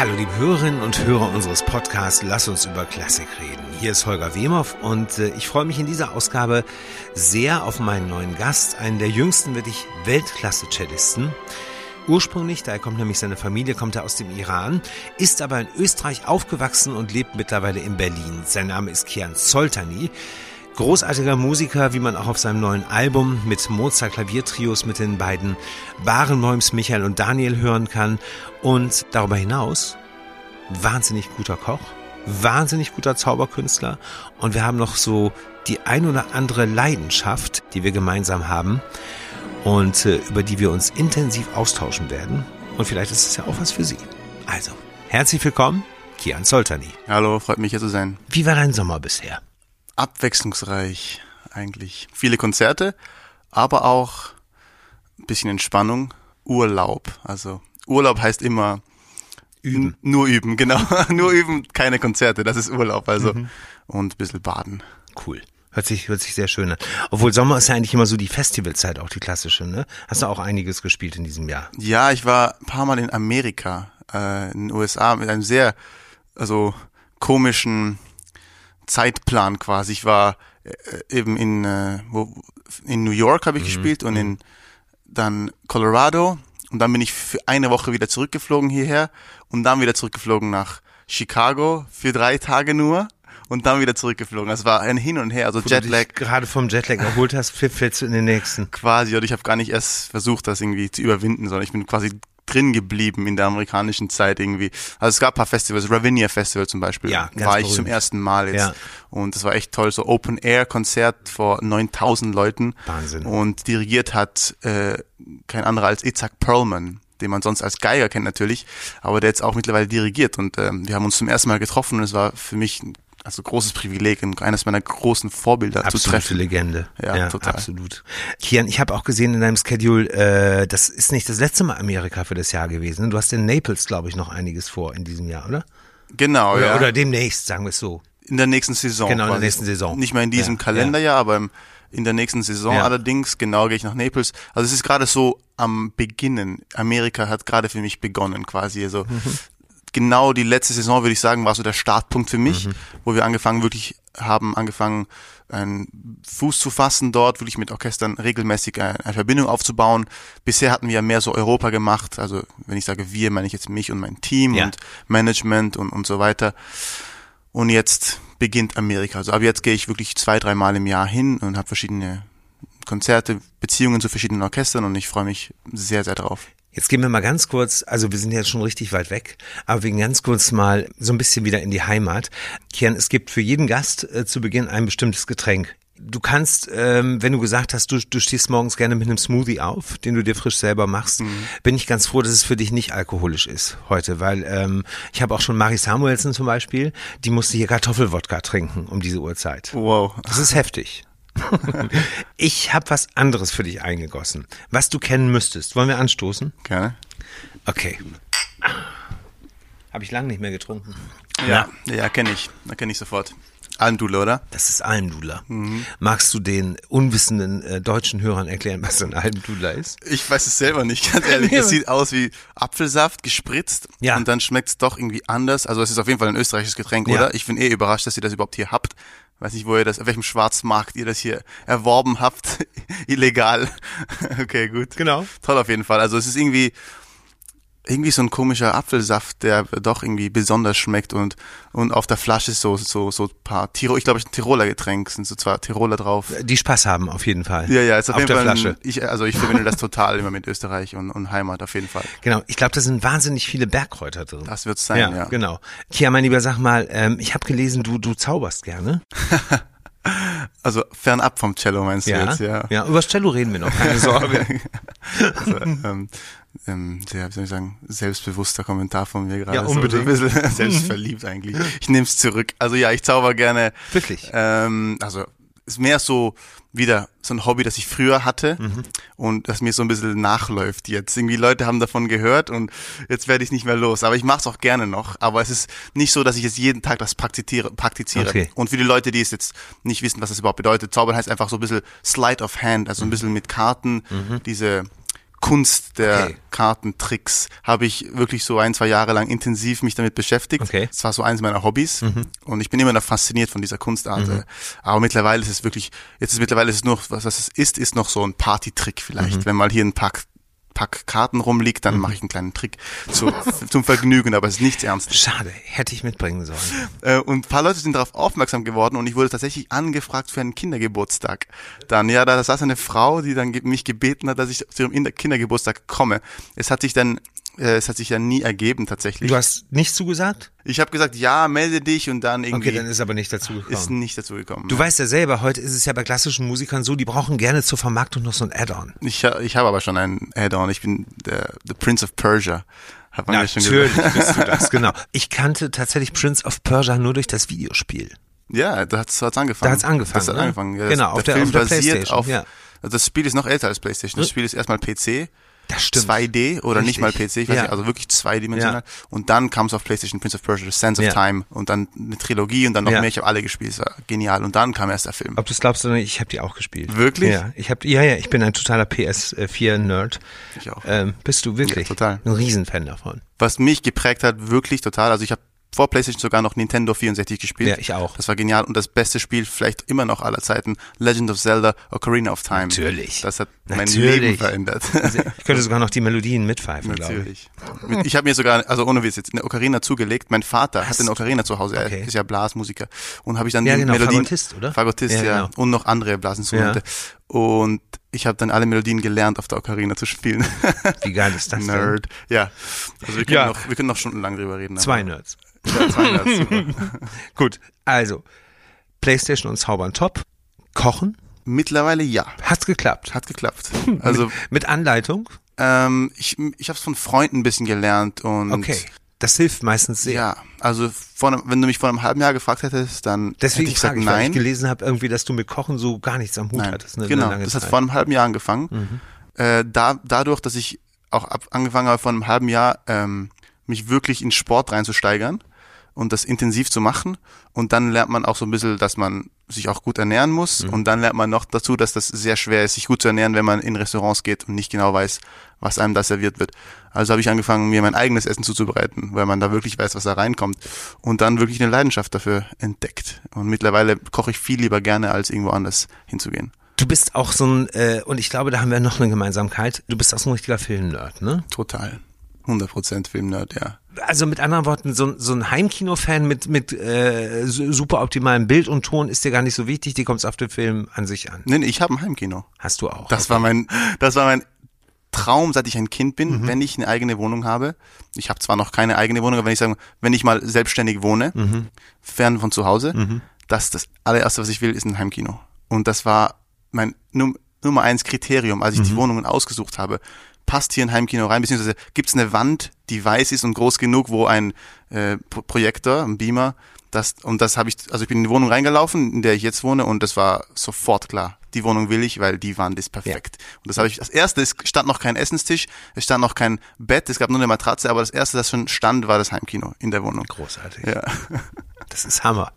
Hallo liebe Hörerinnen und Hörer unseres Podcasts Lass uns über Klassik reden. Hier ist Holger Wemhoff und äh, ich freue mich in dieser Ausgabe sehr auf meinen neuen Gast, einen der jüngsten wirklich Weltklasse-Cellisten. Ursprünglich, daher kommt nämlich seine Familie, kommt er aus dem Iran, ist aber in Österreich aufgewachsen und lebt mittlerweile in Berlin. Sein Name ist Kian Soltani. Großartiger Musiker, wie man auch auf seinem neuen Album mit Mozart Klaviertrios mit den beiden Barenboims Michael und Daniel hören kann. Und darüber hinaus wahnsinnig guter Koch, wahnsinnig guter Zauberkünstler. Und wir haben noch so die ein oder andere Leidenschaft, die wir gemeinsam haben und äh, über die wir uns intensiv austauschen werden. Und vielleicht ist es ja auch was für Sie. Also, herzlich willkommen, Kian Soltani. Hallo, freut mich hier zu sein. Wie war dein Sommer bisher? Abwechslungsreich eigentlich. Viele Konzerte, aber auch ein bisschen Entspannung, Urlaub. Also Urlaub heißt immer üben. Nur üben, genau. nur üben, keine Konzerte, das ist Urlaub. Also mhm. und ein bisschen baden. Cool. Hört sich, hört sich sehr schön an. Obwohl Sommer ist ja eigentlich immer so die Festivalzeit, auch die klassische, ne? Hast du auch einiges gespielt in diesem Jahr? Ja, ich war ein paar Mal in Amerika, äh, in den USA mit einem sehr, also komischen Zeitplan quasi. Ich war äh, eben in, äh, wo, in New York habe ich mhm. gespielt und in dann Colorado und dann bin ich für eine Woche wieder zurückgeflogen hierher und dann wieder zurückgeflogen nach Chicago für drei Tage nur und dann wieder zurückgeflogen. Das war ein Hin und Her, also Wo Jetlag. Du dich gerade vom Jetlag erholt hast, fällst du in den nächsten. Quasi, oder ich habe gar nicht erst versucht, das irgendwie zu überwinden, sondern ich bin quasi drin geblieben in der amerikanischen Zeit irgendwie. Also es gab ein paar Festivals, Ravinia Festival zum Beispiel, ja, war ich berühmt. zum ersten Mal jetzt. Ja. Und das war echt toll, so Open Air Konzert vor 9000 Leuten. Wahnsinn. Und dirigiert hat äh, kein anderer als Itzhak Perlman den man sonst als Geiger kennt natürlich, aber der jetzt auch mittlerweile dirigiert und ähm, wir haben uns zum ersten Mal getroffen und es war für mich also großes Privileg und eines meiner großen Vorbilder Absolute zu treffen. Legende. Ja, ja total. Absolut. Kian, ich habe auch gesehen in deinem Schedule, äh, das ist nicht das letzte Mal Amerika für das Jahr gewesen. Du hast in Naples, glaube ich, noch einiges vor in diesem Jahr, oder? Genau, oder, ja. Oder demnächst, sagen wir es so. In der nächsten Saison. Genau, in der nächsten Saison. Nicht mehr in diesem ja, Kalenderjahr, ja. aber im, in der nächsten Saison ja. allerdings, genau, gehe ich nach Naples. Also es ist gerade so am Beginnen. Amerika hat gerade für mich begonnen quasi. Also genau die letzte Saison, würde ich sagen, war so der Startpunkt für mich, mhm. wo wir angefangen, wirklich haben angefangen, einen Fuß zu fassen dort, wirklich mit Orchestern regelmäßig eine, eine, Verbindung aufzubauen. Bisher hatten wir ja mehr so Europa gemacht, also wenn ich sage wir, meine ich jetzt mich und mein Team ja. und Management und, und so weiter. Und jetzt beginnt Amerika. Also ab jetzt gehe ich wirklich zwei, drei Mal im Jahr hin und habe verschiedene Konzerte, Beziehungen zu verschiedenen Orchestern und ich freue mich sehr, sehr drauf. Jetzt gehen wir mal ganz kurz, also wir sind jetzt schon richtig weit weg, aber wir gehen ganz kurz mal so ein bisschen wieder in die Heimat. Kian, es gibt für jeden Gast äh, zu Beginn ein bestimmtes Getränk. Du kannst, ähm, wenn du gesagt hast, du, du stehst morgens gerne mit einem Smoothie auf, den du dir frisch selber machst, mhm. bin ich ganz froh, dass es für dich nicht alkoholisch ist heute, weil ähm, ich habe auch schon Marie Samuelsen zum Beispiel, die musste hier Kartoffelwodka trinken um diese Uhrzeit. Wow. Das ist heftig. ich habe was anderes für dich eingegossen, was du kennen müsstest. Wollen wir anstoßen? Gerne. Okay. Habe ich lange nicht mehr getrunken. Ja, ja, ja kenne ich. Da kenne ich sofort. Almdudler, oder? Das ist Almdudler. Mhm. Magst du den unwissenden äh, deutschen Hörern erklären, was ein Almdudler ist? Ich weiß es selber nicht, ganz ehrlich. Es sieht aus wie Apfelsaft gespritzt ja. und dann schmeckt es doch irgendwie anders. Also es ist auf jeden Fall ein österreichisches Getränk, ja. oder? Ich bin eh überrascht, dass ihr das überhaupt hier habt. Weiß nicht, wo ihr das, auf welchem Schwarzmarkt ihr das hier erworben habt. Illegal. okay, gut. Genau. Toll auf jeden Fall. Also es ist irgendwie, irgendwie so ein komischer Apfelsaft, der doch irgendwie besonders schmeckt und und auf der Flasche so so so paar Tirol, ich glaube, ich ein Tiroler Getränk sind so zwar Tiroler drauf. Die Spaß haben auf jeden Fall. Ja, ja, ist auf, auf jeden der Fall. Flasche. ich also ich verbinde das total immer mit Österreich und, und Heimat auf jeden Fall. Genau, ich glaube, da sind wahnsinnig viele Bergkräuter drin. Das wird's sein, ja. ja. Genau. Kia, mein lieber, sag mal, ähm, ich habe gelesen, du du zauberst gerne. Also fernab vom Cello meinst du ja, jetzt, ja. Ja, über das Cello reden wir noch, keine Sorge. also, ähm, ähm, sehr, wie soll ich sagen, selbstbewusster Kommentar von mir gerade. Ja, unbedingt. So, ein bisschen selbstverliebt eigentlich. Ich nehme es zurück. Also ja, ich zauber gerne. Wirklich? Ähm, also ist mehr so wieder so ein Hobby, das ich früher hatte mhm. und das mir so ein bisschen nachläuft jetzt. Irgendwie Leute haben davon gehört und jetzt werde ich nicht mehr los. Aber ich mache es auch gerne noch. Aber es ist nicht so, dass ich jetzt jeden Tag das praktiziere. praktiziere. Okay. Und für die Leute, die es jetzt nicht wissen, was das überhaupt bedeutet, Zaubern heißt einfach so ein bisschen Slide of Hand, also ein mhm. bisschen mit Karten, mhm. diese Kunst der Okay. Kartentricks habe ich wirklich so ein, zwei Jahre lang intensiv mich damit beschäftigt. Okay. Das war so eines meiner Hobbys und ich bin immer noch fasziniert von dieser Kunstart. äh. Aber mittlerweile ist es wirklich, jetzt ist mittlerweile ist es nur, was, es ist, ist noch so ein Partytrick vielleicht. Wenn mal hier ein Pack, Pack Karten rumliegt, dann mache ich einen kleinen Trick zu, zum Vergnügen, aber es ist nichts Ernstes. Schade, hätte ich mitbringen sollen. Äh, und ein paar Leute sind darauf aufmerksam geworden und ich wurde tatsächlich angefragt für einen Kindergeburtstag. Dann, ja, da saß eine Frau, die dann mich gebeten hat, dass ich zu ihrem Inder- Kindergeburtstag komme. Es hat sich dann, es hat sich dann nie ergeben tatsächlich. Du hast nicht zugesagt? Ich habe gesagt, ja, melde dich und dann irgendwie Okay, dann ist aber nicht dazu gekommen. ist nicht dazu gekommen. Du weißt ja selber, heute ist es ja bei klassischen Musikern so, die brauchen gerne zur Vermarktung noch so ein Add-on. ich ich habe aber schon einen Add-on. Ich bin der the Prince of Persia. Hat man mir schon Natürlich gesagt. bist du das, genau. Ich kannte tatsächlich Prince of Persia nur durch das Videospiel. Ja, da hat's, hat's angefangen. Da hat's angefangen, Das hat ne? angefangen. Ja, Genau, das, auf der, der- Film auf der basiert Playstation, auf. ja. Also das Spiel ist noch älter als PlayStation. Das Spiel ist erstmal PC. Das stimmt. 2D oder nicht mal PC, Richtig. ich weiß Ja. nicht, also wirklich zweidimensional. Und dann kam es auf PlayStation Prince of Persia, The Sands of Ja. Time und dann eine Trilogie und dann noch Ja. mehr. Ich habe alle gespielt, es war genial. Und dann kam erst der Film. Ob du es glaubst oder nicht, ich habe die auch gespielt. Wirklich? Ja, ich habe ja ja, ich bin ein totaler PS4-Nerd. Ich auch. Ähm, bist du wirklich? Ja, total. Ein Riesenfan davon. Was mich geprägt hat, wirklich total. Also ich habe vor PlayStation sogar noch Nintendo 64 gespielt. Ja, ich auch. Das war genial. Und das beste Spiel vielleicht immer noch aller Zeiten, Legend of Zelda Ocarina of Time. Natürlich. Das hat mein Natürlich. Leben verändert. Ich könnte sogar noch die Melodien mitpfeifen, glaube ich. Natürlich. Ich habe mir sogar, also ohne Witz, jetzt eine Ocarina zugelegt. Mein Vater hat eine Ocarina zu Hause, Okay. er ist ja Blasmusiker. Und habe ich dann Ja, die genau, Melodien... Fagottist, oder? Fagottist, Ja, ja. genau. Und noch andere Blasinstrumente. Und ich habe dann alle Melodien gelernt, auf der Ocarina zu spielen. Wie geil ist das denn? Nerd. Ja. Also wir können, Ja. Noch, wir können noch stundenlang drüber reden. Zwei Nerds. Ja, zwei Nerds. Gut, also Playstation und Zaubern top. Kochen Mittlerweile ja. hat's geklappt. Hat geklappt. Also Mit Anleitung? ähm, ich, ich habe es von Freunden ein bisschen gelernt und Okay. Das hilft meistens sehr. ja, also vor wenn du mich vor einem halben Jahr gefragt hättest, dann Deswegen hätte ich gesagt ich, weil ich nein. gelesen habe, irgendwie, dass du mit Kochen so gar nichts am Hut Nein, hattest. Eine, genau, das Zeit. Mhm. hat vor einem halben Jahr angefangen. Äh, da, dadurch, dass ich auch ab, angefangen habe, vor einem halben Jahr ähm, mich wirklich in Sport reinzusteigern und das intensiv zu machen. Und dann lernt man auch so ein bisschen, dass man sich auch gut ernähren muss. Mhm. Und dann lernt man noch dazu, dass das sehr schwer ist, sich gut zu ernähren, wenn man in Restaurants geht und nicht genau weiß, was einem da serviert wird. Also habe ich angefangen, mir mein eigenes Essen zuzubereiten, weil man da wirklich weiß, was da reinkommt. Und dann wirklich eine Leidenschaft dafür entdeckt. Und mittlerweile koche ich viel lieber gerne, als irgendwo anders hinzugehen. Du bist auch so ein, äh, und ich glaube, da haben wir noch eine Gemeinsamkeit, du bist auch so ein richtiger Filmnerd, ne? Total. 100% Filmnerd, ja. Also mit anderen Worten, so, so ein Heimkino-Fan mit, mit äh, su- super optimalem Bild und Ton ist dir gar nicht so wichtig, die kommt auf den Film an sich an. Nee, nee, ich habe ein Heimkino. Hast du auch. Das war mein, das war mein Traum, seit ich ein Kind bin, wenn ich eine eigene Wohnung habe. Ich habe zwar noch keine eigene Wohnung, aber wenn ich sage, wenn ich mal selbstständig wohne, fern von zu Hause, das das allererste, was ich will, ist ein Heimkino. Und das war mein Num Nummer eins Kriterium, als ich die Wohnungen ausgesucht habe. Passt hier ein Heimkino rein, beziehungsweise gibt es eine Wand, die weiß ist und groß genug, wo ein äh, Pro- Projektor, ein Beamer, das und das habe ich, also ich bin in die Wohnung reingelaufen, in der ich jetzt wohne, und das war sofort klar. Die Wohnung will ich, weil die Wand ist perfekt. Und das habe ich. Das erste, es stand noch kein Essenstisch, es stand noch kein Bett, es gab nur eine Matratze, aber das erste, das schon stand, war das Heimkino in der Wohnung. Großartig. Ja. Das ist Hammer.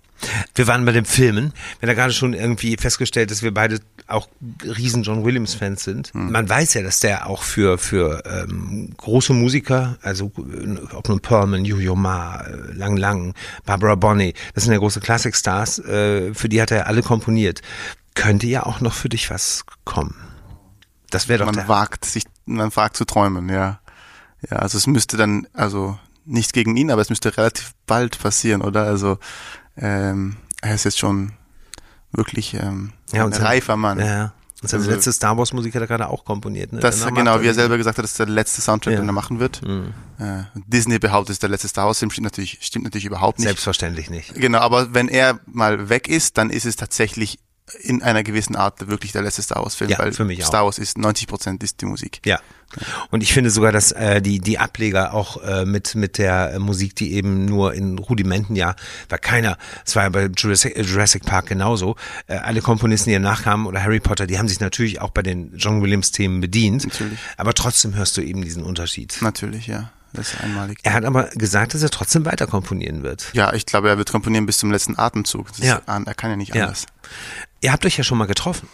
Wir waren bei dem Filmen. Wir haben ja gerade schon irgendwie festgestellt, dass wir beide auch riesen John Williams Fans sind. Man weiß ja, dass der auch für für ähm, große Musiker, also äh, ob nun Perlman, Yo-Yo Ma, äh, Lang Lang, Barbara Bonney, das sind ja große Classic-Stars, äh, für die hat er alle komponiert. Könnte ja auch noch für dich was kommen. Das wäre doch Man der wagt sich, man wagt zu träumen, ja. Ja, also es müsste dann, also nichts gegen ihn, aber es müsste relativ bald passieren, oder? Also ähm, er ist jetzt schon wirklich ähm, ja, ein reifer Mann. Ja, ja. Und sein Also- letzte Star Wars Musik hat er gerade auch komponiert. Ne? Das genau, wie er selber gesagt hat, das ist der letzte Soundtrack, Ja. Mhm. den er machen wird. Äh, Disney behauptet, es ist der letzte Star Wars Film, stimmt natürlich, stimmt natürlich überhaupt nicht. Selbstverständlich nicht. Genau, aber wenn er mal weg ist, dann ist es tatsächlich in einer gewissen Art wirklich der letzte Star Wars Film, Ja, weil für mich auch. Star Wars ist 90 Prozent ist die Musik. Ja. Und ich finde sogar, dass äh, die die Ableger auch äh, mit mit der äh, Musik, die eben nur in Rudimenten ja, war keiner. Es war ja bei Jurassic, äh, Jurassic Park genauso. Äh, alle Komponisten, die danach kamen oder Harry Potter, die haben sich natürlich auch bei den John Williams Themen bedient. Natürlich. Aber trotzdem hörst du eben diesen Unterschied. Natürlich, ja. Das ist einmalig. Er hat aber gesagt, dass er trotzdem weiter komponieren wird. Ja, ich glaube, er wird komponieren bis zum letzten Atemzug. Das Ja. Ist, er kann ja nicht Ja. Ihr habt euch ja schon mal getroffen.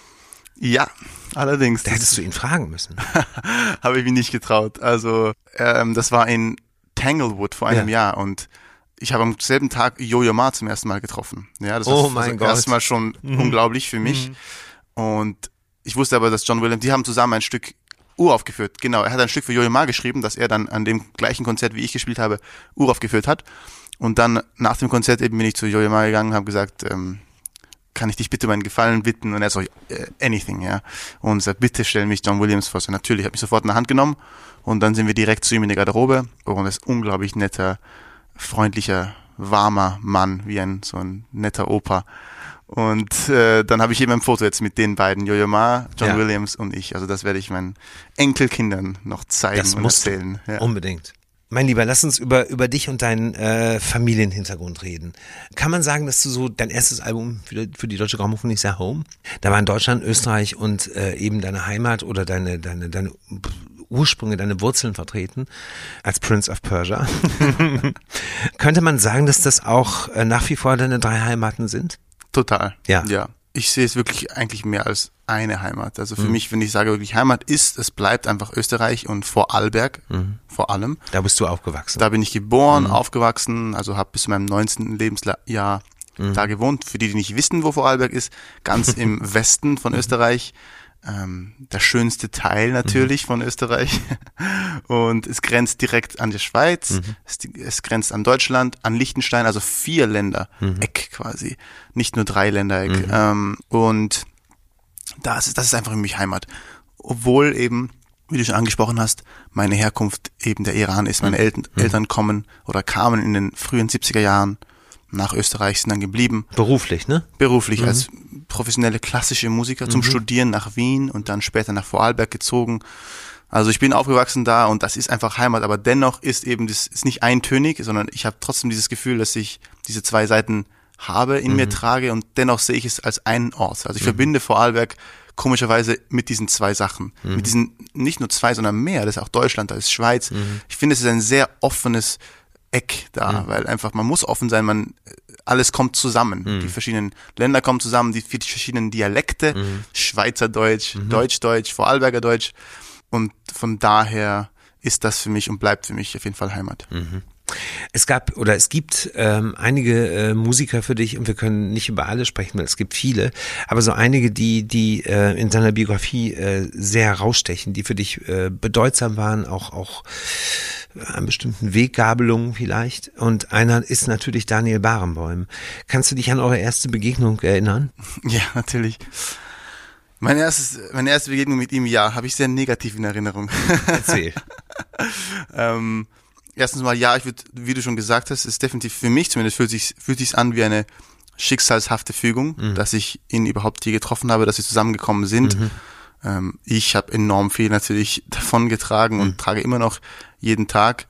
Ja, allerdings. Da hättest du ihn fragen müssen. Habe ich mich nicht getraut. Also ähm, das war in Tanglewood vor einem ja. Jahr und ich habe am selben Tag Jojo Ma zum ersten Mal getroffen. Ja, das oh war mein das Gott. erstmal schon mhm. unglaublich für mich. Mhm. Und ich wusste aber, dass John Williams, die haben zusammen ein Stück uraufgeführt. Genau, er hat ein Stück für Jojo Ma geschrieben, das er dann an dem gleichen Konzert, wie ich gespielt habe, uraufgeführt hat. Und dann nach dem Konzert eben bin ich zu Jojo Ma gegangen, habe gesagt, ähm, kann ich dich bitte meinen Gefallen bitten? Und er so, äh, anything, ja. Und sagt, bitte stell mich John Williams vor. So, natürlich, habe mich sofort in der Hand genommen und dann sind wir direkt zu ihm in die Garderobe und er ist unglaublich netter, freundlicher, warmer Mann, wie ein so ein netter Opa. Und äh, dann habe ich eben ein Foto jetzt mit den beiden, Jojo Ma, John ja. Williams und ich. Also das werde ich meinen Enkelkindern noch zeigen das und erzählen. Ja. Unbedingt. Mein Lieber, lass uns über, über dich und deinen äh, Familienhintergrund reden. Kann man sagen, dass du so dein erstes Album für, für die Deutsche Grammophon ist ja Home? Da war in Deutschland, Österreich und äh, eben deine Heimat oder deine, deine, deine Ursprünge, deine Wurzeln vertreten als Prince of Persia. Könnte man sagen, dass das auch äh, nach wie vor deine drei Heimaten sind? Total. Ja. Ja ich sehe es wirklich eigentlich mehr als eine Heimat. Also für mhm. mich, wenn ich sage wirklich Heimat ist, es bleibt einfach Österreich und Vorarlberg mhm. vor allem. Da bist du aufgewachsen. Da bin ich geboren, mhm. aufgewachsen, also habe bis zu meinem 19. Lebensjahr mhm. da gewohnt. Für die, die nicht wissen, wo Vorarlberg ist, ganz im Westen von Österreich ähm, der schönste Teil natürlich mhm. von Österreich. Und es grenzt direkt an die Schweiz, mhm. es, es, grenzt an Deutschland, an Liechtenstein, also vier Länder, mhm. Eck quasi, nicht nur drei Ländereck. Mhm. Ähm, und das ist, das ist einfach für mich Heimat. Obwohl eben, wie du schon angesprochen hast, meine Herkunft eben der Iran ist. Meine mhm. Eltern, mhm. Eltern kommen oder kamen in den frühen 70er Jahren nach Österreich, sind dann geblieben. Beruflich, ne? Beruflich, als professionelle klassische Musiker mhm. zum Studieren nach Wien und dann später nach Vorarlberg gezogen. Also ich bin aufgewachsen da und das ist einfach Heimat, aber dennoch ist eben das ist nicht eintönig, sondern ich habe trotzdem dieses Gefühl, dass ich diese zwei Seiten habe, in mhm. mir trage und dennoch sehe ich es als einen Ort. Also ich mhm. verbinde Vorarlberg komischerweise mit diesen zwei Sachen. Mhm. Mit diesen nicht nur zwei, sondern mehr. Das ist auch Deutschland, da ist Schweiz. Mhm. Ich finde, es ist ein sehr offenes Eck da, mhm. weil einfach man muss offen sein, man alles kommt zusammen. Mhm. Die verschiedenen Länder kommen zusammen, die verschiedenen Dialekte, mhm. Schweizerdeutsch, mhm. Deutschdeutsch, Vorarlberger Deutsch. Und von daher ist das für mich und bleibt für mich auf jeden Fall Heimat. Es gab oder es gibt ähm, einige äh, Musiker für dich und wir können nicht über alle sprechen, weil es gibt viele, aber so einige, die die äh, in seiner Biografie äh, sehr herausstechen, die für dich äh, bedeutsam waren, auch auch an bestimmten Weggabelungen vielleicht. Und einer ist natürlich Daniel Barenbäum. Kannst du dich an eure erste Begegnung erinnern? Ja, natürlich. Meine, erstes, meine erste Begegnung mit ihm, ja, habe ich sehr negativ in Erinnerung. Erzähl. ähm, erstens mal, ja, ich würde, wie du schon gesagt hast, ist definitiv für mich zumindest fühlt sich fühlt sich an wie eine schicksalshafte Fügung, mhm. dass ich ihn überhaupt hier getroffen habe, dass wir zusammengekommen sind. Mhm. Ähm, ich habe enorm viel natürlich davon getragen mhm. und trage immer noch jeden Tag.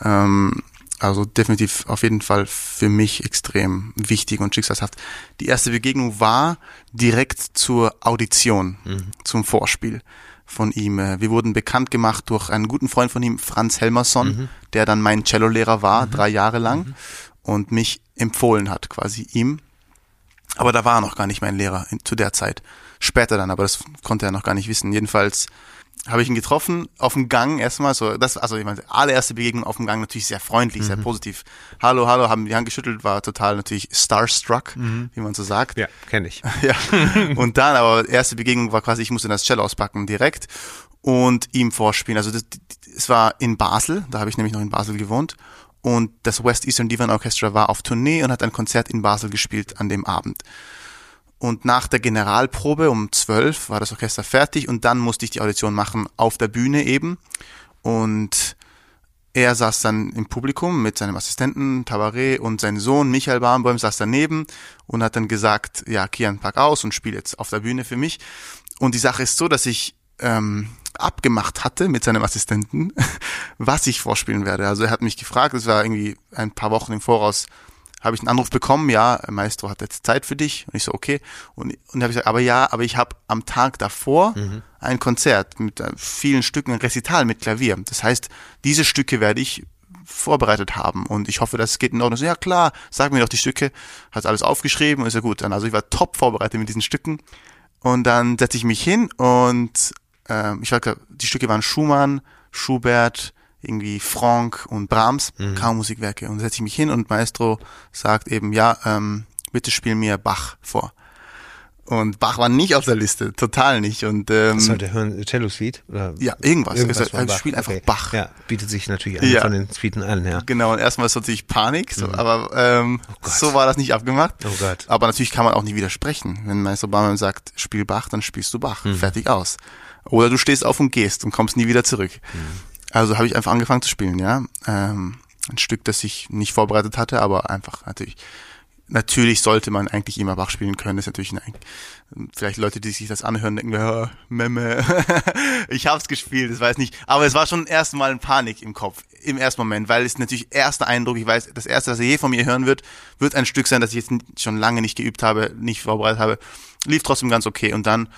Ähm, also definitiv auf jeden Fall für mich extrem wichtig und schicksalshaft. Die erste Begegnung war direkt zur Audition, mhm. zum Vorspiel von ihm. Wir wurden bekannt gemacht durch einen guten Freund von ihm, Franz Helmerson, mhm. der dann mein Cellolehrer war, mhm. drei Jahre lang mhm. und mich empfohlen hat, quasi ihm. Aber da war er noch gar nicht mein Lehrer in, zu der Zeit. Später dann, aber das konnte er noch gar nicht wissen. Jedenfalls habe ich ihn getroffen auf dem Gang erstmal so das also ich meine allererste Begegnung auf dem Gang natürlich sehr freundlich mhm. sehr positiv. Hallo hallo haben die Hand geschüttelt war total natürlich starstruck mhm. wie man so sagt. Ja kenne ich. Ja. Und dann aber erste Begegnung war quasi ich musste das Cello auspacken direkt und ihm vorspielen. Also das, es war in Basel da habe ich nämlich noch in Basel gewohnt. Und das West Eastern Divan Orchestra war auf Tournee und hat ein Konzert in Basel gespielt an dem Abend und nach der Generalprobe um zwölf war das Orchester fertig und dann musste ich die Audition machen auf der Bühne eben. Und er saß dann im Publikum mit seinem Assistenten Tabaret und sein Sohn Michael Barnbäum saß daneben und hat dann gesagt, ja, Kian, pack aus und spiel jetzt auf der Bühne für mich. Und die Sache ist so, dass ich ähm, abgemacht hatte mit seinem Assistenten, was ich vorspielen werde. Also er hat mich gefragt, es war irgendwie ein paar Wochen im Voraus, habe ich einen Anruf bekommen, ja, Maestro hat jetzt Zeit für dich. Und ich so, okay. Und, und habe ich gesagt, aber ja, aber ich habe am Tag davor mhm. ein Konzert mit äh, vielen Stücken, ein Recital mit Klavier. Das heißt, diese Stücke werde ich vorbereitet haben und ich hoffe, das geht in Ordnung. So, ja klar, sag mir doch die Stücke, hat alles aufgeschrieben und ist ja gut dann. Also ich war top vorbereitet mit diesen Stücken Und dann setze ich mich hin und ähm, ich weiß die Stücke waren Schumann, Schubert, irgendwie Franck und Brahms, mhm. Kammermusikwerke. Und setze ich mich hin und Maestro sagt eben, ja, ähm, bitte spiel mir Bach vor. Und Bach war nicht auf der Liste, total nicht. Und ähm, Was sollte hören? Cello Suite? Oder ja, irgendwas. irgendwas er spielt einfach okay. Bach. Ja, bietet sich natürlich ja. von den Suiten an, ja. Genau, und erstmal ist natürlich Panik, so, mhm. aber ähm, oh so war das nicht abgemacht. Oh Gott. Aber natürlich kann man auch nicht widersprechen. Wenn Meister Obama sagt, spiel Bach, dann spielst du Bach. Mhm. Fertig aus. Oder du stehst auf und gehst und kommst nie wieder zurück. Mhm. Also habe ich einfach angefangen zu spielen, ja. Ähm, ein Stück, das ich nicht vorbereitet hatte, aber einfach natürlich natürlich sollte man eigentlich immer Bach spielen können. Das ist natürlich ein, vielleicht Leute, die sich das anhören, denken, ja, Memme, ich hab's gespielt, das weiß nicht. Aber es war schon erstmal ein Panik im Kopf, im ersten Moment, weil es natürlich erster Eindruck, ich weiß, das erste, was er je von mir hören wird, wird ein Stück sein, das ich jetzt schon lange nicht geübt habe, nicht vorbereitet habe. Lief trotzdem ganz okay. Und dann,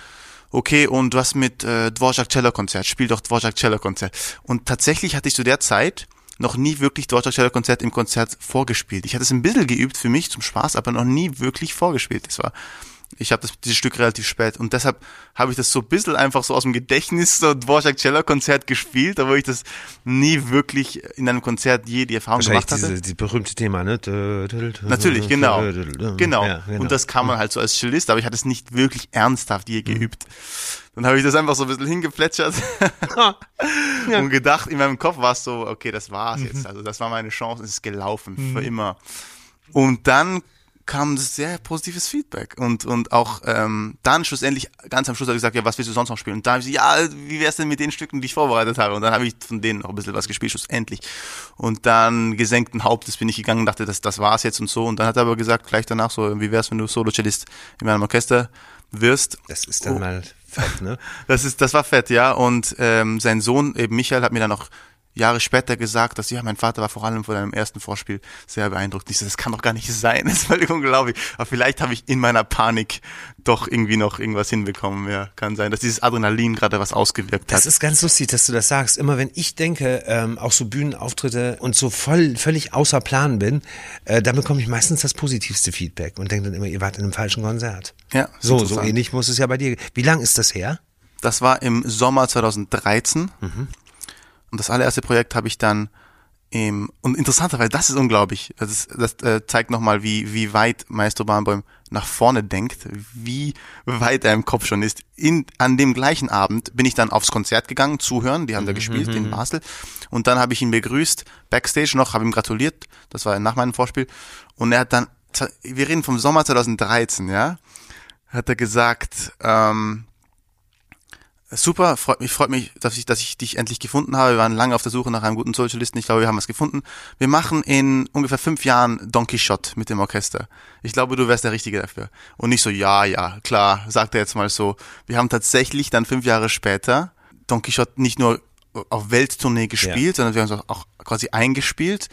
okay, und was mit äh, Dvorak Cello Konzert, spiel doch Dvorak Cello Konzert. Und tatsächlich hatte ich zu der Zeit noch nie wirklich Deutscher Cello Konzert im Konzert vorgespielt. Ich hatte es ein bisschen geübt für mich zum Spaß, aber noch nie wirklich vorgespielt. Das war ich habe dieses Stück relativ spät und deshalb habe ich das so ein bisschen einfach so aus dem Gedächtnis so Dvorak Cello Konzert gespielt, obwohl ich das nie wirklich in einem Konzert je die Erfahrung gemacht hatte. Diese, die berühmte Thema, ne? Natürlich, genau. Genau. Ja, genau. Und das kann man halt so als Cellist, aber ich hatte es nicht wirklich ernsthaft je geübt. Dann habe ich das einfach so ein bisschen hingeplätschert ja. und gedacht, in meinem Kopf war es so, okay, das war's jetzt. Also das war meine Chance, es ist gelaufen, mhm. für immer. Und dann kam sehr positives Feedback und und auch ähm, dann schlussendlich ganz am Schluss habe ich gesagt, ja, was willst du sonst noch spielen? Und da habe ich gesagt, ja, wie wär's denn mit den Stücken, die ich vorbereitet habe? Und dann habe ich von denen noch ein bisschen was gespielt, schlussendlich. Und dann gesenkten Hauptes bin ich gegangen und dachte, das, das war's jetzt und so. Und dann hat er aber gesagt, gleich danach so, wie wär's, wenn du Solo-Cellist in meinem Orchester wirst? Das ist dann oh. mal fett, ne? das ist, das war fett, ja. Und ähm, sein Sohn, eben Michael, hat mir dann noch Jahre später gesagt, dass ja, mein Vater war vor allem von deinem ersten Vorspiel sehr beeindruckt. Ich so, das kann doch gar nicht sein. Das ist völlig unglaublich. Aber vielleicht habe ich in meiner Panik doch irgendwie noch irgendwas hinbekommen. Ja, kann sein, dass dieses Adrenalin gerade was ausgewirkt hat. Das ist ganz lustig, dass du das sagst. Immer wenn ich denke, ähm, auch so Bühnenauftritte und so voll, völlig außer Plan bin, äh, dann bekomme ich meistens das positivste Feedback und denke dann immer, ihr wart in einem falschen Konzert. Ja. So, so ähnlich muss es ja bei dir. Wie lang ist das her? Das war im Sommer 2013. Mhm. Und das allererste Projekt habe ich dann im, und interessanterweise, das ist unglaublich. Das, ist, das äh, zeigt nochmal, wie, wie weit Maestro Bahnbäum nach vorne denkt, wie weit er im Kopf schon ist. In, an dem gleichen Abend bin ich dann aufs Konzert gegangen, zuhören, die haben da mhm, gespielt in mhm. Basel. Und dann habe ich ihn begrüßt, backstage noch, habe ihm gratuliert, das war nach meinem Vorspiel. Und er hat dann, wir reden vom Sommer 2013, ja, hat er gesagt, ähm, Super, freut mich, freut mich, dass ich, dass ich dich endlich gefunden habe. Wir waren lange auf der Suche nach einem guten Socialisten. Ich glaube, wir haben was gefunden. Wir machen in ungefähr fünf Jahren Don Quixote mit dem Orchester. Ich glaube, du wärst der Richtige dafür. Und nicht so, ja, ja, klar, sagt er jetzt mal so. Wir haben tatsächlich dann fünf Jahre später Don Quixote nicht nur auf Welttournee gespielt, ja. sondern wir haben es auch quasi eingespielt,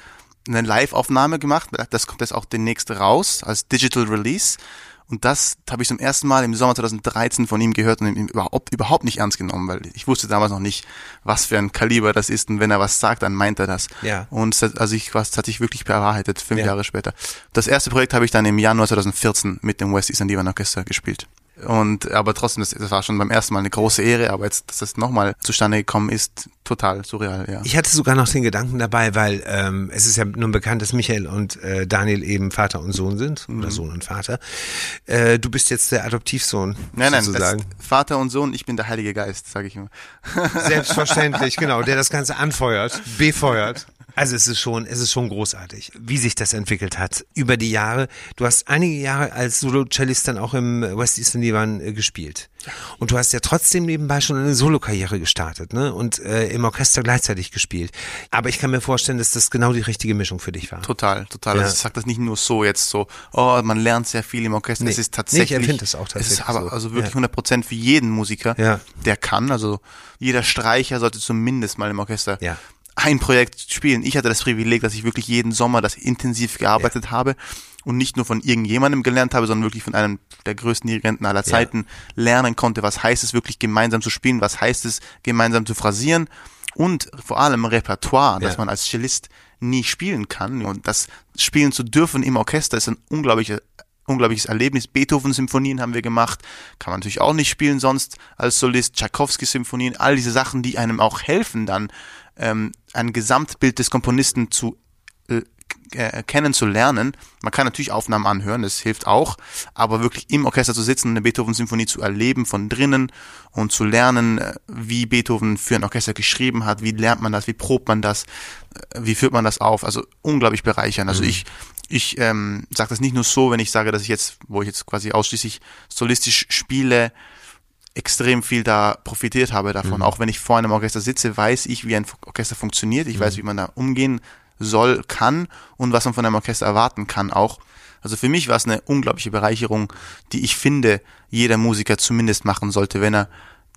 eine Live-Aufnahme gemacht. Das kommt jetzt auch demnächst raus als Digital Release. Und das habe ich zum ersten Mal im Sommer 2013 von ihm gehört und ihm überhaupt, überhaupt nicht ernst genommen, weil ich wusste damals noch nicht, was für ein Kaliber das ist. Und wenn er was sagt, dann meint er das. Ja. Und also ich, was hat sich wirklich bewahrheitet, fünf ja. Jahre später. Das erste Projekt habe ich dann im Januar 2014 mit dem West Eastern Divan Orchester gespielt. Und aber trotzdem, das, das war schon beim ersten Mal eine große Ehre, aber jetzt, dass das nochmal zustande gekommen ist, total surreal, ja. Ich hatte sogar noch den Gedanken dabei, weil ähm, es ist ja nun bekannt, dass Michael und äh, Daniel eben Vater und Sohn sind, mhm. oder Sohn und Vater. Äh, du bist jetzt der Adoptivsohn. Nein, nein, sozusagen. Vater und Sohn, ich bin der Heilige Geist, sage ich immer. Selbstverständlich, genau, der das Ganze anfeuert, befeuert. Also es ist schon, es ist schon großartig, wie sich das entwickelt hat über die Jahre. Du hast einige Jahre als Solo-Cellist dann auch im West Eastern Divan äh, gespielt. Und du hast ja trotzdem nebenbei schon eine Solo-Karriere gestartet, ne? Und äh, im Orchester gleichzeitig gespielt. Aber ich kann mir vorstellen, dass das genau die richtige Mischung für dich war. Total, total. Ja. Also ich sag das nicht nur so jetzt so, oh, man lernt sehr viel im Orchester. Nee. Es ist tatsächlich. Nee, ich empfinde es auch tatsächlich. Es ist aber so. also wirklich ja. 100 Prozent für jeden Musiker, ja. der kann. Also jeder Streicher sollte zumindest mal im Orchester ja ein Projekt spielen. Ich hatte das Privileg, dass ich wirklich jeden Sommer das intensiv gearbeitet ja. habe und nicht nur von irgendjemandem gelernt habe, sondern wirklich von einem der größten Dirigenten aller Zeiten ja. lernen konnte, was heißt es wirklich gemeinsam zu spielen, was heißt es gemeinsam zu phrasieren und vor allem Repertoire, ja. das man als Cellist nie spielen kann und das spielen zu dürfen im Orchester ist ein unglaublicher unglaubliches Erlebnis. Beethoven-Symphonien haben wir gemacht, kann man natürlich auch nicht spielen sonst als Solist. Tchaikovsky-Symphonien, all diese Sachen, die einem auch helfen, dann ähm, ein Gesamtbild des Komponisten zu äh, äh, kennenzulernen. Man kann natürlich Aufnahmen anhören, das hilft auch, aber wirklich im Orchester zu sitzen, eine Beethoven-Symphonie zu erleben von drinnen und zu lernen, äh, wie Beethoven für ein Orchester geschrieben hat, wie lernt man das, wie probt man das, äh, wie führt man das auf, also unglaublich bereichern. Also mhm. ich ich ähm, sage das nicht nur so, wenn ich sage, dass ich jetzt, wo ich jetzt quasi ausschließlich solistisch spiele, extrem viel da profitiert habe davon. Mhm. Auch wenn ich vor einem Orchester sitze, weiß ich, wie ein Orchester funktioniert. Ich mhm. weiß, wie man da umgehen soll, kann und was man von einem Orchester erwarten kann auch. Also für mich war es eine unglaubliche Bereicherung, die ich finde, jeder Musiker zumindest machen sollte, wenn er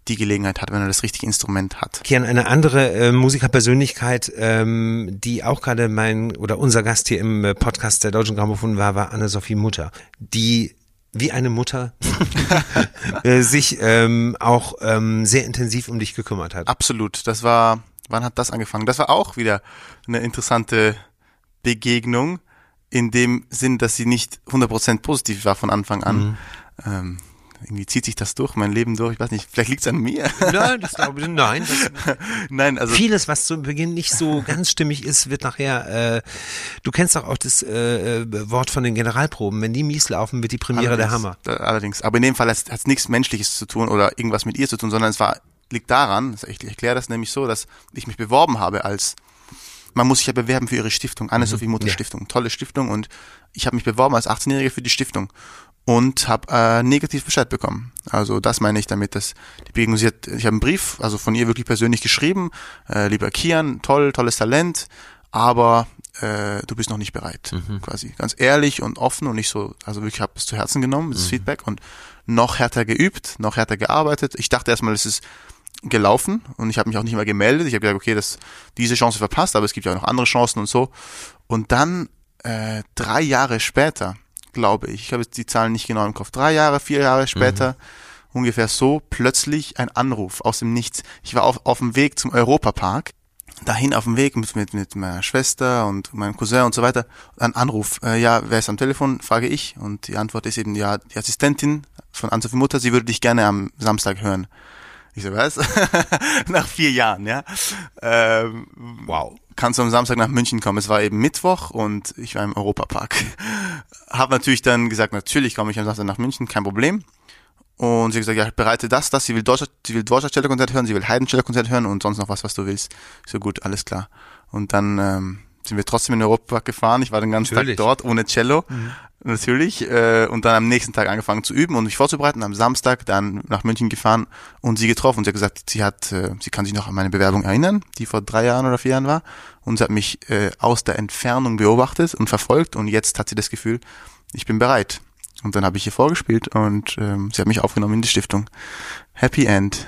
die Gelegenheit hat, wenn er das richtige Instrument hat. Kian, eine andere äh, Musikerpersönlichkeit, ähm, die auch gerade mein oder unser Gast hier im äh, Podcast der Deutschen Grammophon war, war Anne-Sophie Mutter, die wie eine Mutter äh, sich ähm, auch ähm, sehr intensiv um dich gekümmert hat. Absolut. Das war, wann hat das angefangen? Das war auch wieder eine interessante Begegnung in dem Sinn, dass sie nicht 100% positiv war von Anfang an. Mhm. Ähm, irgendwie zieht sich das durch, mein Leben durch. Ich weiß nicht, vielleicht liegt es an mir. Nein, das glaube ich, nein. Das, nein, also. Vieles, was zu Beginn nicht so ganz stimmig ist, wird nachher, äh, du kennst doch auch das äh, äh Wort von den Generalproben. Wenn die mies laufen, wird die Premiere der Hammer. Allerdings. Aber in dem Fall hat es nichts Menschliches zu tun oder irgendwas mit ihr zu tun, sondern es war, liegt daran, ich erkläre das nämlich so, dass ich mich beworben habe als man muss sich ja bewerben für ihre Stiftung, Anne-Sophie. Mutter ja. Stiftung, tolle Stiftung und ich habe mich beworben als 18-Jährige für die Stiftung und habe äh, negativ Bescheid bekommen. Also das meine ich damit, dass die Begegnung, sie hat, ich habe einen Brief, also von ihr wirklich persönlich geschrieben, äh, lieber Kian, toll, tolles Talent, aber äh, du bist noch nicht bereit, mhm. quasi. Ganz ehrlich und offen und nicht so, also wirklich habe es zu Herzen genommen, das mhm. Feedback und noch härter geübt, noch härter gearbeitet. Ich dachte erstmal, es ist gelaufen und ich habe mich auch nicht mehr gemeldet. Ich habe gesagt, okay, das diese Chance verpasst, aber es gibt ja auch noch andere Chancen und so. Und dann äh, drei Jahre später glaube ich. Ich habe jetzt die Zahlen nicht genau im Kopf. Drei Jahre, vier Jahre später, mhm. ungefähr so, plötzlich ein Anruf aus dem Nichts. Ich war auf, auf dem Weg zum Europapark, dahin auf dem Weg mit, mit, mit meiner Schwester und meinem Cousin und so weiter. Ein Anruf, äh, ja, wer ist am Telefon, frage ich. Und die Antwort ist eben, ja, die Assistentin von Anne-Sophie Mutter, sie würde dich gerne am Samstag hören. Ich so, was? Nach vier Jahren, ja. Ähm, wow kannst du am Samstag nach München kommen. Es war eben Mittwoch und ich war im Europapark. Hab natürlich dann gesagt, natürlich komme ich am Samstag nach München, kein Problem. Und sie hat gesagt, ja, bereite das, das, sie will Deutscher, sie will Deutscher Konzert hören, sie will Heidensteller Konzert hören und sonst noch was, was du willst. So gut, alles klar. Und dann ähm, sind wir trotzdem in den Europapark gefahren. Ich war den ganzen Natürlich. Tag dort ohne Cello. Mhm natürlich, äh, und dann am nächsten Tag angefangen zu üben und mich vorzubereiten. Am Samstag dann nach München gefahren und sie getroffen. Und sie hat gesagt, sie hat, äh, sie kann sich noch an meine Bewerbung erinnern, die vor drei Jahren oder vier Jahren war. Und sie hat mich äh, aus der Entfernung beobachtet und verfolgt. Und jetzt hat sie das Gefühl, ich bin bereit. Und dann habe ich ihr vorgespielt und ähm, sie hat mich aufgenommen in die Stiftung. Happy End.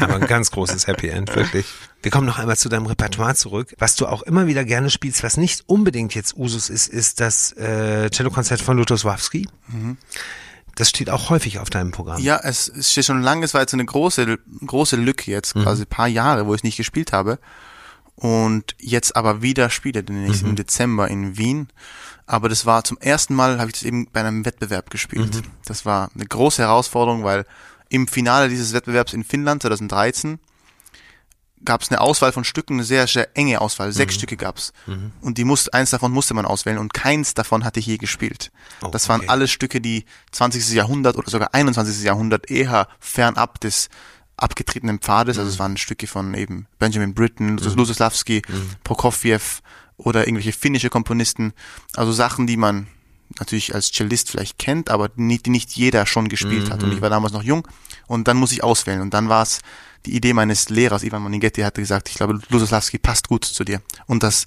Aber ein ganz großes Happy End, wirklich. Wir kommen noch einmal zu deinem Repertoire zurück. Was du auch immer wieder gerne spielst, was nicht unbedingt jetzt Usus ist, ist das äh, Cellokonzert von Lutosławski. Mhm. Das steht auch häufig auf deinem Programm. Ja, es, es steht schon lange, es war jetzt eine große, große Lücke jetzt, mhm. quasi ein paar Jahre, wo ich nicht gespielt habe. Und jetzt aber wieder spiele, den ich mhm. im Dezember in Wien. Aber das war zum ersten Mal, habe ich das eben bei einem Wettbewerb gespielt. Mhm. Das war eine große Herausforderung, weil im Finale dieses Wettbewerbs in Finnland 2013 gab es eine Auswahl von Stücken, eine sehr, sehr enge Auswahl. Sechs mhm. Stücke gab's. Mhm. Und die musste, eins davon musste man auswählen und keins davon hatte ich je gespielt. Oh, das waren okay. alles Stücke, die 20. Jahrhundert oder sogar 21. Jahrhundert eher fernab des abgetretenen Pfades. Mhm. Also es mhm. waren Stücke von eben Benjamin Britten, mhm. Lusoslawski, mhm. Prokofiev oder irgendwelche finnische Komponisten. Also Sachen, die man natürlich als Cellist vielleicht kennt, aber nicht, die nicht jeder schon gespielt mhm. hat. Und ich war damals noch jung und dann muss ich auswählen. Und dann war es die Idee meines Lehrers, Ivan Monighetti, hatte gesagt, ich glaube, Lusoslawski passt gut zu dir. Und das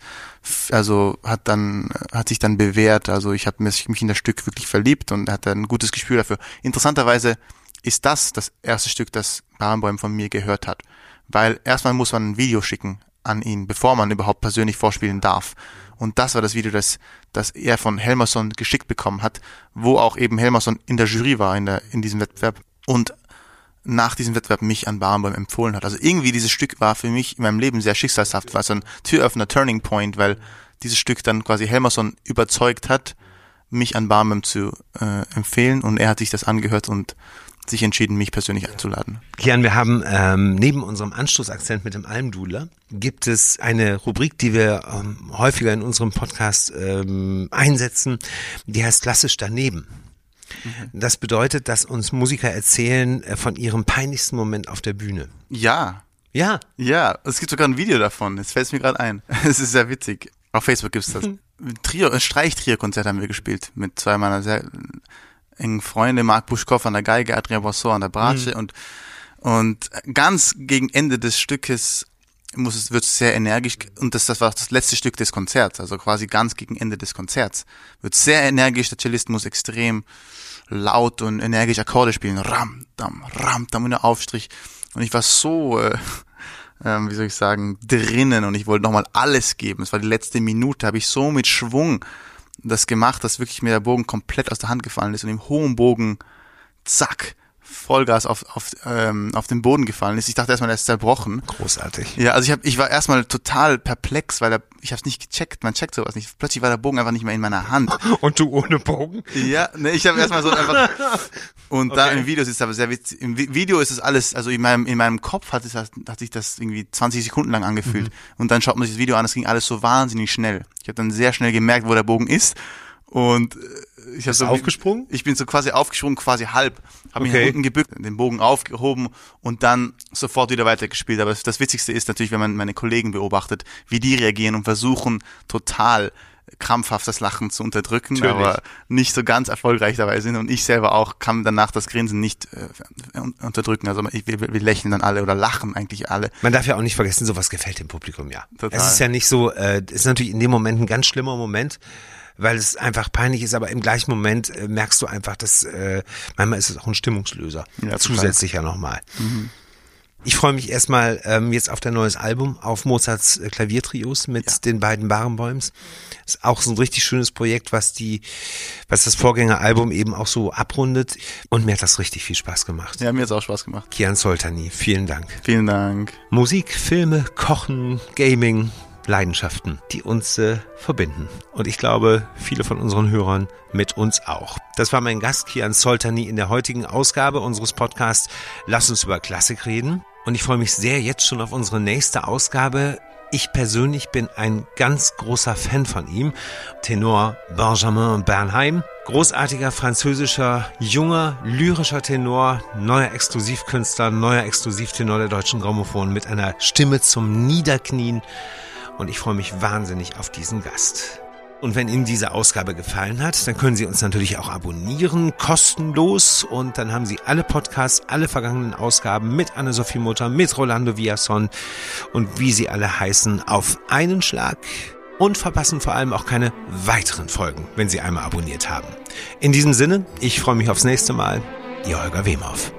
also hat dann hat sich dann bewährt. Also ich habe mich in das Stück wirklich verliebt und hatte ein gutes Gespür dafür. Interessanterweise ist das das erste Stück, das Barenbäum von mir gehört hat. Weil erstmal muss man ein Video schicken an ihn, bevor man überhaupt persönlich vorspielen darf. Und das war das Video, das, das er von Helmerson geschickt bekommen hat, wo auch eben Helmerson in der Jury war, in, der, in diesem Wettbewerb. Und nach diesem Wettbewerb mich an Barenboim empfohlen hat. Also irgendwie dieses Stück war für mich in meinem Leben sehr schicksalshaft, war so ein Türöffner, Turning Point, weil dieses Stück dann quasi Helmerson überzeugt hat, mich an Barnum zu äh, empfehlen und er hat sich das angehört und sich entschieden, mich persönlich einzuladen. Kian, wir haben ähm, neben unserem Anstoßakzent mit dem Almdudler gibt es eine Rubrik, die wir ähm, häufiger in unserem Podcast ähm, einsetzen, die heißt klassisch daneben. Mhm. Das bedeutet, dass uns Musiker erzählen äh, von ihrem peinlichsten Moment auf der Bühne. Ja. Ja. Ja, es gibt sogar ein Video davon. Jetzt fällt es mir gerade ein. Es ist sehr witzig. Auf Facebook gibt es das. Trio, ein Streichtrio-Konzert haben wir gespielt mit zwei meiner sehr engen Freunde, Marc Buschkow an der Geige, Adrien Boisson an der Bratsche mhm. und und ganz gegen Ende des Stückes muss es, wird es sehr energisch, und das, das war das letzte Stück des Konzerts, also quasi ganz gegen Ende des Konzerts, wird sehr energisch, der Cellist muss extrem laut und energisch Akkorde spielen, ram, dam, ram, dam, und der Aufstrich, und ich war so, äh, ähm, wie soll ich sagen, drinnen und ich wollte nochmal alles geben. Es war die letzte Minute, habe ich so mit Schwung das gemacht, dass wirklich mir der Bogen komplett aus der Hand gefallen ist und im hohen Bogen, zack, Vollgas auf, auf, ähm, auf den Boden gefallen ist. Ich dachte erstmal, er ist zerbrochen. Großartig. Ja, also ich, hab, ich war erstmal total perplex, weil er, ich habe es nicht gecheckt, man checkt sowas nicht. Plötzlich war der Bogen einfach nicht mehr in meiner Hand. Und du ohne Bogen? Ja, ne, ich habe erstmal so einfach. Und okay. da im Video ist es aber sehr witzig. Im Video ist es alles, also in meinem, in meinem Kopf hat, es, hat sich das irgendwie 20 Sekunden lang angefühlt. Mhm. Und dann schaut man sich das Video an, es ging alles so wahnsinnig schnell. Ich habe dann sehr schnell gemerkt, wo der Bogen ist. Und äh, ich habe so aufgesprungen? Ich bin so quasi aufgesprungen, quasi halb, habe mich okay. nach unten gebückt, den Bogen aufgehoben und dann sofort wieder weitergespielt. Aber das Witzigste ist natürlich, wenn man meine Kollegen beobachtet, wie die reagieren und versuchen total krampfhaft das Lachen zu unterdrücken, Natürlich. aber nicht so ganz erfolgreich dabei sind. Und ich selber auch kann danach das Grinsen nicht äh, unterdrücken. Also wir, wir, lächeln dann alle oder lachen eigentlich alle. Man darf ja auch nicht vergessen, sowas gefällt dem Publikum ja. Total. Es ist ja nicht so, äh, es ist natürlich in dem Moment ein ganz schlimmer Moment weil es einfach peinlich ist, aber im gleichen Moment äh, merkst du einfach, dass äh, manchmal ist es auch ein Stimmungslöser. Ja, zusätzlich ja nochmal. Mhm. Ich freue mich erstmal ähm, jetzt auf dein neues Album, auf Mozarts äh, Klaviertrios mit ja. den beiden Barenbäums. Ist auch so ein richtig schönes Projekt, was die, was das Vorgängeralbum eben auch so abrundet. Und mir hat das richtig viel Spaß gemacht. Ja, mir hat es auch Spaß gemacht. Kian Soltani, vielen Dank. Vielen Dank. Musik, Filme, Kochen, Gaming, Leidenschaften, die uns äh, verbinden. Und ich glaube, viele von unseren Hörern mit uns auch. Das war mein Gast Kian Soltani in der heutigen Ausgabe unseres Podcasts Lass uns über Klassik reden. Und ich freue mich sehr jetzt schon auf unsere nächste Ausgabe. Ich persönlich bin ein ganz großer Fan von ihm. Tenor Benjamin Bernheim. Großartiger französischer, junger, lyrischer Tenor, neuer Exklusivkünstler, neuer Exklusivtenor der deutschen Grammophon mit einer Stimme zum Niederknien und ich freue mich wahnsinnig auf diesen Gast. Und wenn Ihnen diese Ausgabe gefallen hat, dann können Sie uns natürlich auch abonnieren, kostenlos. Und dann haben Sie alle Podcasts, alle vergangenen Ausgaben mit Anne-Sophie Mutter, mit Rolando Villason und wie sie alle heißen, auf einen Schlag. Und verpassen vor allem auch keine weiteren Folgen, wenn Sie einmal abonniert haben. In diesem Sinne, ich freue mich aufs nächste Mal. Ihr Holger Wemhoff.